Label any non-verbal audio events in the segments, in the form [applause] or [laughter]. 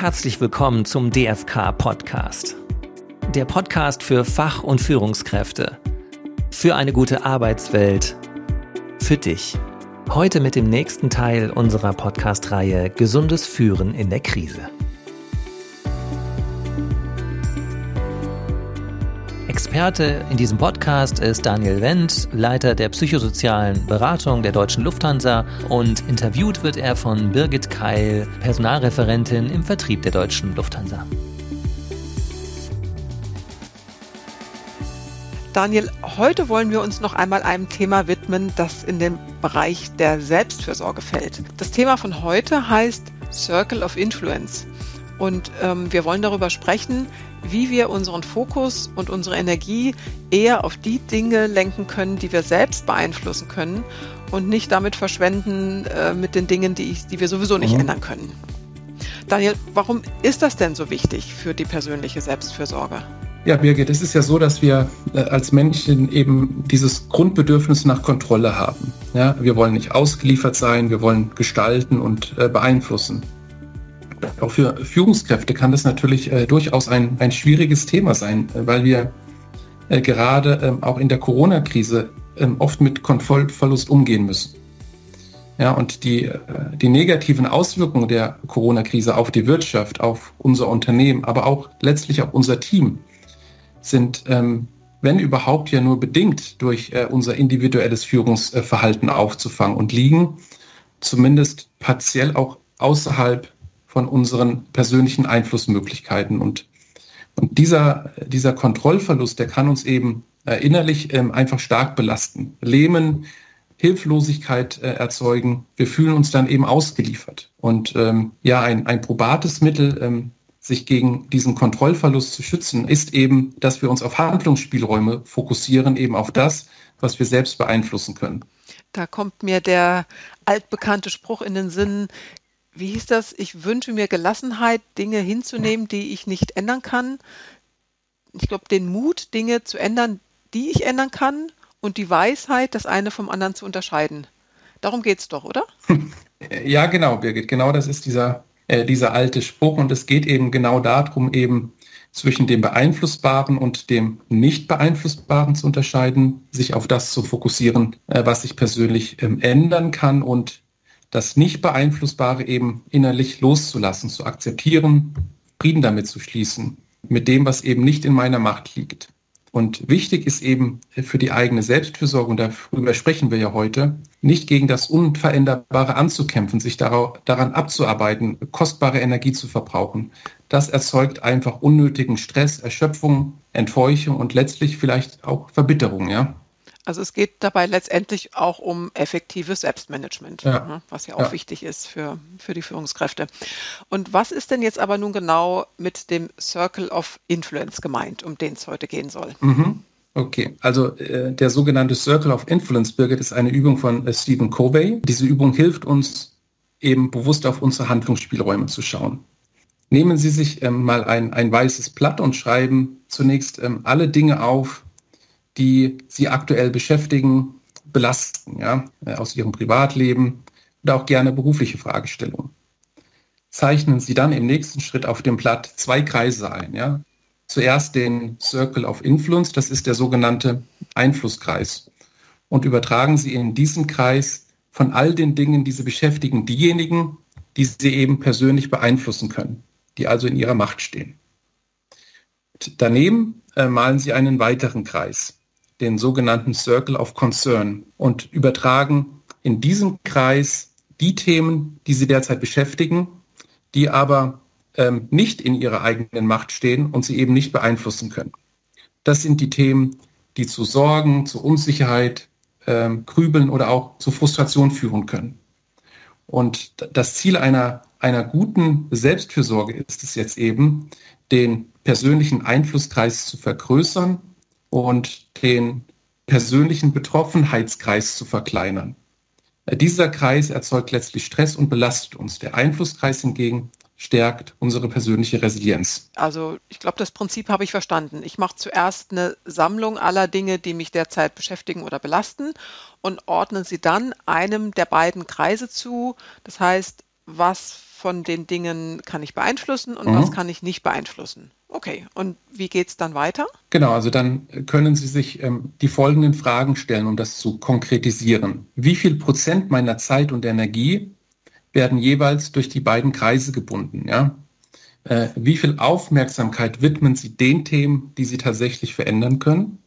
herzlich willkommen zum DFK Podcast. Der Podcast für Fach- und Führungskräfte. Für eine gute Arbeitswelt. Für dich. Heute mit dem nächsten Teil unserer Podcast-Reihe Gesundes Führen in der Krise. Experte in diesem Podcast ist Daniel Wendt, Leiter der psychosozialen Beratung der Deutschen Lufthansa und interviewt wird er von Birgit Keil, Personalreferentin im Vertrieb der Deutschen Lufthansa. Daniel, heute wollen wir uns noch einmal einem Thema widmen, das in den Bereich der Selbstfürsorge fällt. Das Thema von heute heißt Circle of Influence. Und ähm, wir wollen darüber sprechen, wie wir unseren Fokus und unsere Energie eher auf die Dinge lenken können, die wir selbst beeinflussen können und nicht damit verschwenden äh, mit den Dingen, die, ich, die wir sowieso nicht mhm. ändern können. Daniel, warum ist das denn so wichtig für die persönliche Selbstfürsorge? Ja, Birgit, es ist ja so, dass wir äh, als Menschen eben dieses Grundbedürfnis nach Kontrolle haben. Ja, wir wollen nicht ausgeliefert sein, wir wollen gestalten und äh, beeinflussen auch für Führungskräfte kann das natürlich äh, durchaus ein, ein schwieriges Thema sein, äh, weil wir äh, gerade ähm, auch in der Corona-Krise ähm, oft mit Kontrollverlust umgehen müssen. Ja, und die, äh, die negativen Auswirkungen der Corona-Krise auf die Wirtschaft, auf unser Unternehmen, aber auch letztlich auf unser Team sind, ähm, wenn überhaupt, ja nur bedingt durch äh, unser individuelles Führungsverhalten aufzufangen und liegen zumindest partiell auch außerhalb von unseren persönlichen Einflussmöglichkeiten. Und, und dieser, dieser Kontrollverlust, der kann uns eben äh, innerlich ähm, einfach stark belasten, lähmen, Hilflosigkeit äh, erzeugen. Wir fühlen uns dann eben ausgeliefert. Und ähm, ja, ein, ein probates Mittel, ähm, sich gegen diesen Kontrollverlust zu schützen, ist eben, dass wir uns auf Handlungsspielräume fokussieren, eben auf das, was wir selbst beeinflussen können. Da kommt mir der altbekannte Spruch in den Sinn, wie hieß das? Ich wünsche mir Gelassenheit, Dinge hinzunehmen, die ich nicht ändern kann. Ich glaube, den Mut, Dinge zu ändern, die ich ändern kann und die Weisheit, das eine vom anderen zu unterscheiden. Darum geht es doch, oder? [laughs] Ja, genau, Birgit. Genau das ist dieser, äh, dieser alte Spruch und es geht eben genau darum, eben zwischen dem Beeinflussbaren und dem nicht beeinflussbaren zu unterscheiden, sich auf das zu fokussieren, äh, was sich persönlich ähm, ändern kann und das nicht beeinflussbare eben innerlich loszulassen, zu akzeptieren, Frieden damit zu schließen, mit dem, was eben nicht in meiner Macht liegt. Und wichtig ist eben für die eigene Selbstfürsorge, und darüber sprechen wir ja heute, nicht gegen das Unveränderbare anzukämpfen, sich daran abzuarbeiten, kostbare Energie zu verbrauchen. Das erzeugt einfach unnötigen Stress, Erschöpfung, Entfeuchung und letztlich vielleicht auch Verbitterung, ja. Also es geht dabei letztendlich auch um effektives Selbstmanagement, ja. Ne, was ja auch ja. wichtig ist für, für die Führungskräfte. Und was ist denn jetzt aber nun genau mit dem Circle of Influence gemeint, um den es heute gehen soll? Mhm. Okay, also äh, der sogenannte Circle of Influence, Birgit, ist eine Übung von äh, Stephen Covey. Diese Übung hilft uns eben bewusst auf unsere Handlungsspielräume zu schauen. Nehmen Sie sich ähm, mal ein, ein weißes Blatt und schreiben zunächst ähm, alle Dinge auf, die sie aktuell beschäftigen, belasten, ja, äh, aus ihrem Privatleben oder auch gerne berufliche Fragestellungen. Zeichnen Sie dann im nächsten Schritt auf dem Blatt zwei Kreise ein, ja. Zuerst den Circle of Influence, das ist der sogenannte Einflusskreis. Und übertragen Sie in diesen Kreis von all den Dingen, die Sie beschäftigen, diejenigen, die Sie eben persönlich beeinflussen können, die also in Ihrer Macht stehen. Daneben äh, malen Sie einen weiteren Kreis den sogenannten Circle of Concern und übertragen in diesem Kreis die Themen, die sie derzeit beschäftigen, die aber ähm, nicht in ihrer eigenen Macht stehen und sie eben nicht beeinflussen können. Das sind die Themen, die zu Sorgen, zu Unsicherheit, ähm, Grübeln oder auch zu Frustration führen können. Und das Ziel einer, einer guten Selbstfürsorge ist es jetzt eben, den persönlichen Einflusskreis zu vergrößern und den persönlichen Betroffenheitskreis zu verkleinern. Äh, dieser Kreis erzeugt letztlich Stress und belastet uns. Der Einflusskreis hingegen stärkt unsere persönliche Resilienz. Also ich glaube, das Prinzip habe ich verstanden. Ich mache zuerst eine Sammlung aller Dinge, die mich derzeit beschäftigen oder belasten und ordne sie dann einem der beiden Kreise zu. Das heißt, was von den Dingen kann ich beeinflussen und mhm. was kann ich nicht beeinflussen. Okay, und wie geht es dann weiter? Genau, also dann können Sie sich ähm, die folgenden Fragen stellen, um das zu konkretisieren. Wie viel Prozent meiner Zeit und Energie werden jeweils durch die beiden Kreise gebunden? Ja? Äh, wie viel Aufmerksamkeit widmen Sie den Themen, die Sie tatsächlich verändern können?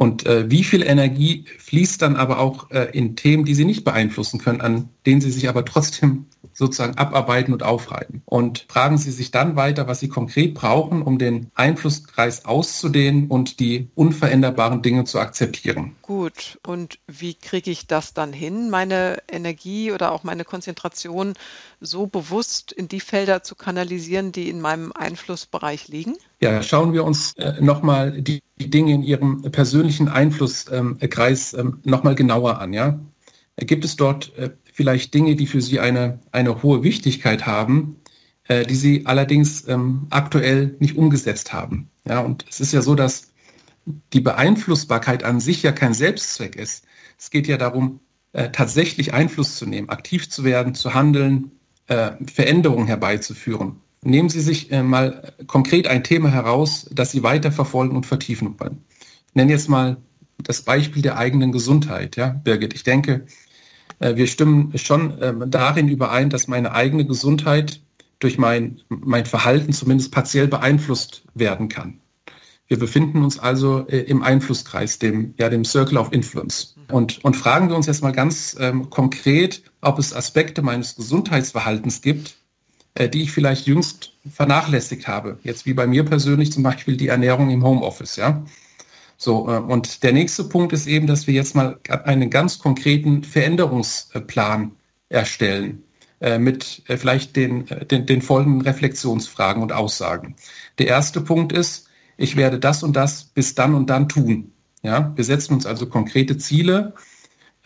Und äh, wie viel Energie fließt dann aber auch äh, in Themen, die Sie nicht beeinflussen können, an denen Sie sich aber trotzdem sozusagen abarbeiten und aufreiben? Und fragen Sie sich dann weiter, was Sie konkret brauchen, um den Einflusskreis auszudehnen und die unveränderbaren Dinge zu akzeptieren. Gut, und wie kriege ich das dann hin, meine Energie oder auch meine Konzentration so bewusst in die Felder zu kanalisieren, die in meinem Einflussbereich liegen? Ja, schauen wir uns äh, nochmal die, die, Dinge in Ihrem persönlichen Einflusskreis ähm, nochmal genauer an. Ja? Gibt es dort äh, vielleicht Dinge, die für Sie eine, eine hohe Wichtigkeit haben, äh, die Sie allerdings ähm, aktuell nicht umgesetzt haben? Ja, und es ist ja so, dass die Beeinflussbarkeit an sich ja kein Selbstzweck ist. Es geht ja darum, äh, tatsächlich Einfluss zu nehmen, aktiv zu werden, zu handeln, äh, Veränderungen herbeizuführen. Nehmen Sie sich äh, mal konkret ein Thema heraus, das Sie weiterverfolgen und vertiefen wollen. Ich nenne jetzt mal das Beispiel der eigenen Gesundheit. Ja, Birgit, ich denke, äh, wir stimmen schon ähm, darin überein, dass meine eigene Gesundheit durch mein, mein Verhalten zumindest partiell beeinflusst werden kann. Wir befinden uns also äh, im Einflusskreis, dem, ja, dem Circle of Influence. Und, und fragen wir uns jetzt mal ganz ähm, konkret, ob es Aspekte meines Gesundheitsverhaltens gibt, die ich vielleicht jüngst vernachlässigt habe. Jetzt wie bei mir persönlich zum Beispiel die Ernährung im Homeoffice, ja. So, äh, und der nächste Punkt ist eben, dass wir jetzt mal einen ganz konkreten Veränderungsplan erstellen äh, mit äh, vielleicht den, äh, den, den folgenden Reflexionsfragen und Aussagen. Der erste Punkt ist, ich werde das und das bis dann und dann tun. Ja, wir setzen uns also konkrete Ziele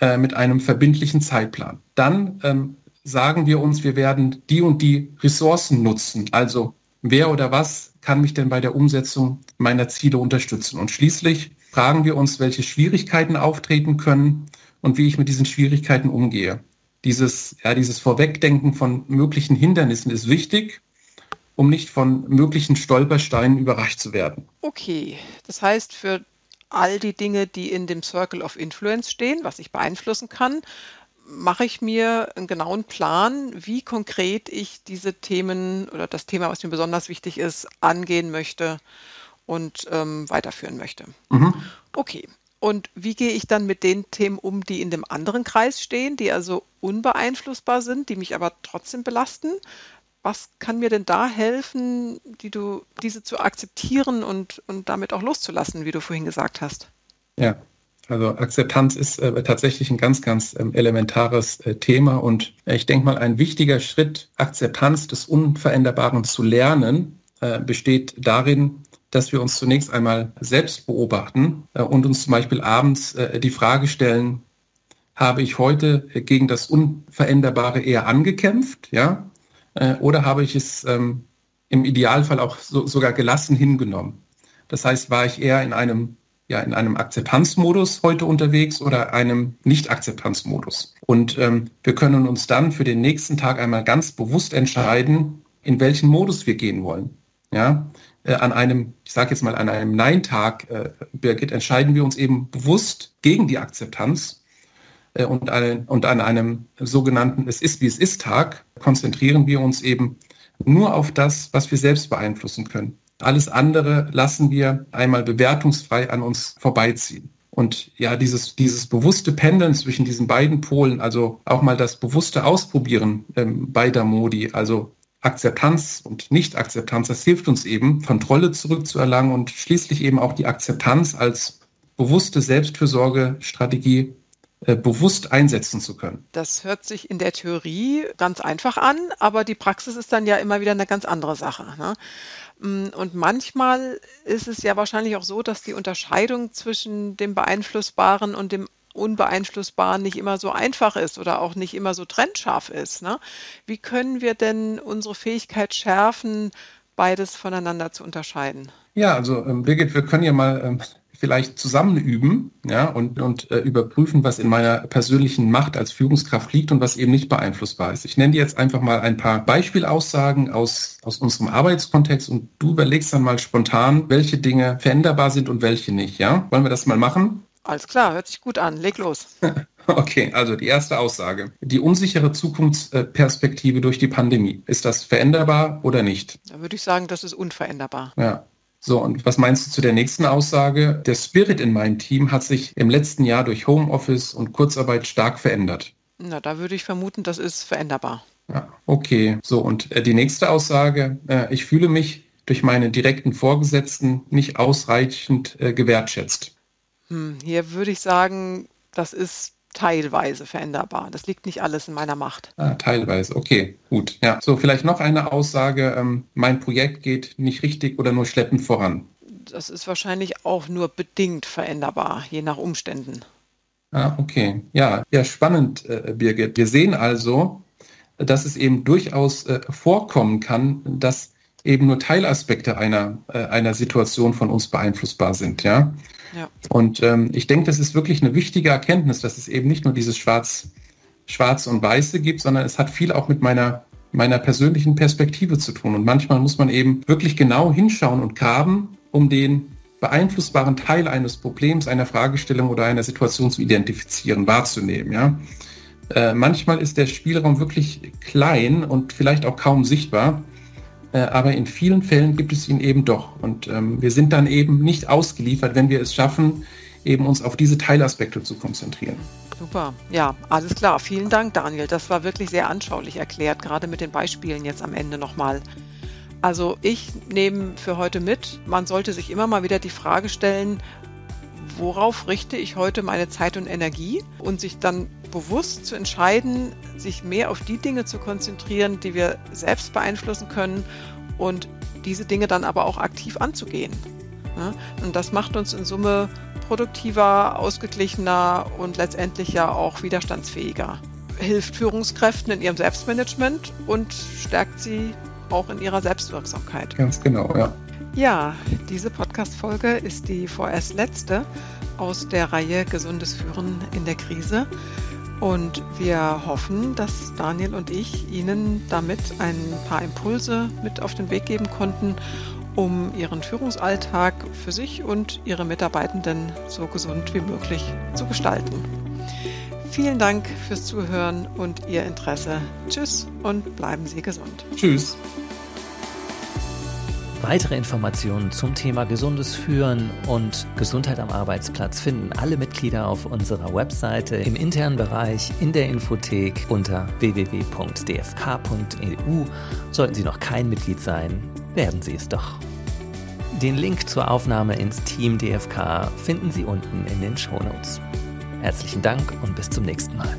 äh, mit einem verbindlichen Zeitplan. Dann ähm, sagen wir uns, wir werden die und die Ressourcen nutzen. Also wer oder was kann mich denn bei der Umsetzung meiner Ziele unterstützen? Und schließlich fragen wir uns, welche Schwierigkeiten auftreten können und wie ich mit diesen Schwierigkeiten umgehe. Dieses, ja, dieses Vorwegdenken von möglichen Hindernissen ist wichtig, um nicht von möglichen Stolpersteinen überrascht zu werden. Okay, das heißt, für all die Dinge, die in dem Circle of Influence stehen, was ich beeinflussen kann, mache ich mir einen genauen Plan, wie konkret ich diese Themen oder das Thema, was mir besonders wichtig ist, angehen möchte und ähm, weiterführen möchte. Mhm. Okay. Und wie gehe ich dann mit den Themen um, die in dem anderen Kreis stehen, die also unbeeinflussbar sind, die mich aber trotzdem belasten? Was kann mir denn da helfen, die du, diese zu akzeptieren und, und damit auch loszulassen, wie du vorhin gesagt hast? Ja, also Akzeptanz ist äh, tatsächlich ein ganz, ganz ähm, elementares äh, Thema und äh, ich denke mal, ein wichtiger Schritt, Akzeptanz des Unveränderbaren zu lernen, äh, besteht darin, dass wir uns zunächst einmal selbst beobachten äh, und uns zum Beispiel abends äh, die Frage stellen, habe ich heute gegen das Unveränderbare eher angekämpft, ja, oder habe ich es ähm, im Idealfall auch so, sogar gelassen hingenommen? Das heißt, war ich eher in einem ja in einem Akzeptanzmodus heute unterwegs oder einem Nicht-Akzeptanzmodus. Und ähm, wir können uns dann für den nächsten Tag einmal ganz bewusst entscheiden, in welchen Modus wir gehen wollen. Ja, äh, an einem, ich sage jetzt mal, an einem Nein-Tag, äh, Birgit, entscheiden wir uns eben bewusst gegen die Akzeptanz äh, und, eine, und an einem sogenannten Es ist wie es ist Tag konzentrieren wir uns eben nur auf das, was wir selbst beeinflussen können. Alles andere lassen wir einmal bewertungsfrei an uns vorbeiziehen. Und ja, dieses, dieses bewusste Pendeln zwischen diesen beiden Polen, also auch mal das bewusste Ausprobieren ähm, beider Modi, also Akzeptanz und Nicht-Akzeptanz, das hilft uns eben, Kontrolle zurückzuerlangen und schließlich eben auch die Akzeptanz als bewusste Selbstfürsorgestrategie bewusst einsetzen zu können. Das hört sich in der Theorie ganz einfach an, aber die Praxis ist dann ja immer wieder eine ganz andere Sache. Ne? Mm, und manchmal ist es ja wahrscheinlich auch so, dass die Unterscheidung zwischen dem Beeinflussbaren und dem Unbeeinflussbaren nicht immer so einfach ist oder auch nicht immer so trennscharf ist. Ne? Wie können wir denn unsere Fähigkeit schärfen, beides voneinander zu unterscheiden? Ja, also ähm, Birgit, wir können ja mal ähm, vielleicht zusammen üben ja, und, und äh, überprüfen, was in meiner persönlichen Macht als Führungskraft liegt und was eben nicht beeinflussbar ist. Ich nenne dir jetzt einfach mal ein paar Beispielaussagen aus, aus unserem Arbeitskontext und du überlegst dann mal spontan, welche Dinge veränderbar sind und welche nicht. Ja? Wollen wir das mal machen? Alles klar, hört sich gut an. Leg los. [laughs] Okay, also die erste Aussage. Die unsichere Zukunftsperspektive durch die Pandemie. Ist das veränderbar oder nicht? Da würde ich sagen, das ist unveränderbar. Ja. So, und was meinst du zu der nächsten Aussage? Der Spirit in meinem Team hat sich im letzten Jahr durch Homeoffice und Kurzarbeit stark verändert. Na, da würde ich vermuten, das ist veränderbar. Ja, okay. So, und äh, die nächste Aussage, äh, ich fühle mich durch meine direkten Vorgesetzten nicht ausreichend äh, gewertschätzt. Hm, hier würde ich sagen, das ist teilweise veränderbar. Das liegt nicht alles in meiner Macht. Ah, teilweise, okay, gut. Ja, so vielleicht noch eine Aussage, ähm, mein Projekt geht nicht richtig oder nur schleppend voran. Das ist wahrscheinlich auch nur bedingt veränderbar, je nach Umständen. Ah, okay. Ja, ja, spannend, äh, Birgit. Wir sehen also, dass es eben durchaus äh, vorkommen kann, dass eben nur Teilaspekte einer, äh, einer Situation von uns beeinflussbar sind. Ja? ja. Und ähm, ich denke, das ist wirklich eine wichtige Erkenntnis, dass es eben nicht nur dieses Schwarz, Schwarz und Weiße gibt, sondern es hat viel auch mit meiner, meiner persönlichen Perspektive zu tun. Und manchmal muss man eben wirklich genau hinschauen und graben, um den beeinflussbaren Teil eines Problems, einer Fragestellung oder einer Situation zu identifizieren, wahrzunehmen. Ja? Äh, manchmal ist der Spielraum wirklich klein und vielleicht auch kaum sichtbar. Äh, aber in vielen Fällen gibt es ihn eben doch. Und ähm, wir sind dann eben nicht ausgeliefert, wenn wir es schaffen, eben uns auf diese Teilaspekte zu konzentrieren. Super, ja, alles klar. Vielen Dank, Daniel. Das war wirklich sehr anschaulich erklärt, gerade mit den Beispielen jetzt am Ende nochmal. Also ich nehme für heute mit, man sollte sich immer mal wieder die Frage stellen, worauf richte ich heute meine Zeit und Energie und sich dann bewusst zu entscheiden, sich mehr auf die Dinge zu konzentrieren, die wir selbst beeinflussen können und diese Dinge dann aber auch aktiv anzugehen. Und das macht uns in Summe produktiver, ausgeglichener und letztendlich ja auch widerstandsfähiger. Hilft Führungskräften in ihrem Selbstmanagement und stärkt sie auch in ihrer Selbstwirksamkeit. Ganz genau, ja. Ja, diese Podcast-Folge ist die vorerst letzte aus der Reihe Gesundes Führen in der Krise. Und wir hoffen, dass Daniel und ich Ihnen damit ein paar Impulse mit auf den Weg geben konnten, um Ihren Führungsalltag für sich und Ihre Mitarbeitenden so gesund wie möglich zu gestalten. Vielen Dank fürs Zuhören und Ihr Interesse. Tschüss und bleiben Sie gesund. Tschüss. Weitere Informationen zum Thema gesundes Führen und Gesundheit am Arbeitsplatz finden alle Mitglieder auf unserer Webseite im internen Bereich in der Infothek unter www.dfk.eu. Sollten Sie noch kein Mitglied sein, werden Sie es doch. Den Link zur Aufnahme ins Team DFK finden Sie unten in den Shownotes. Herzlichen Dank und bis zum nächsten Mal.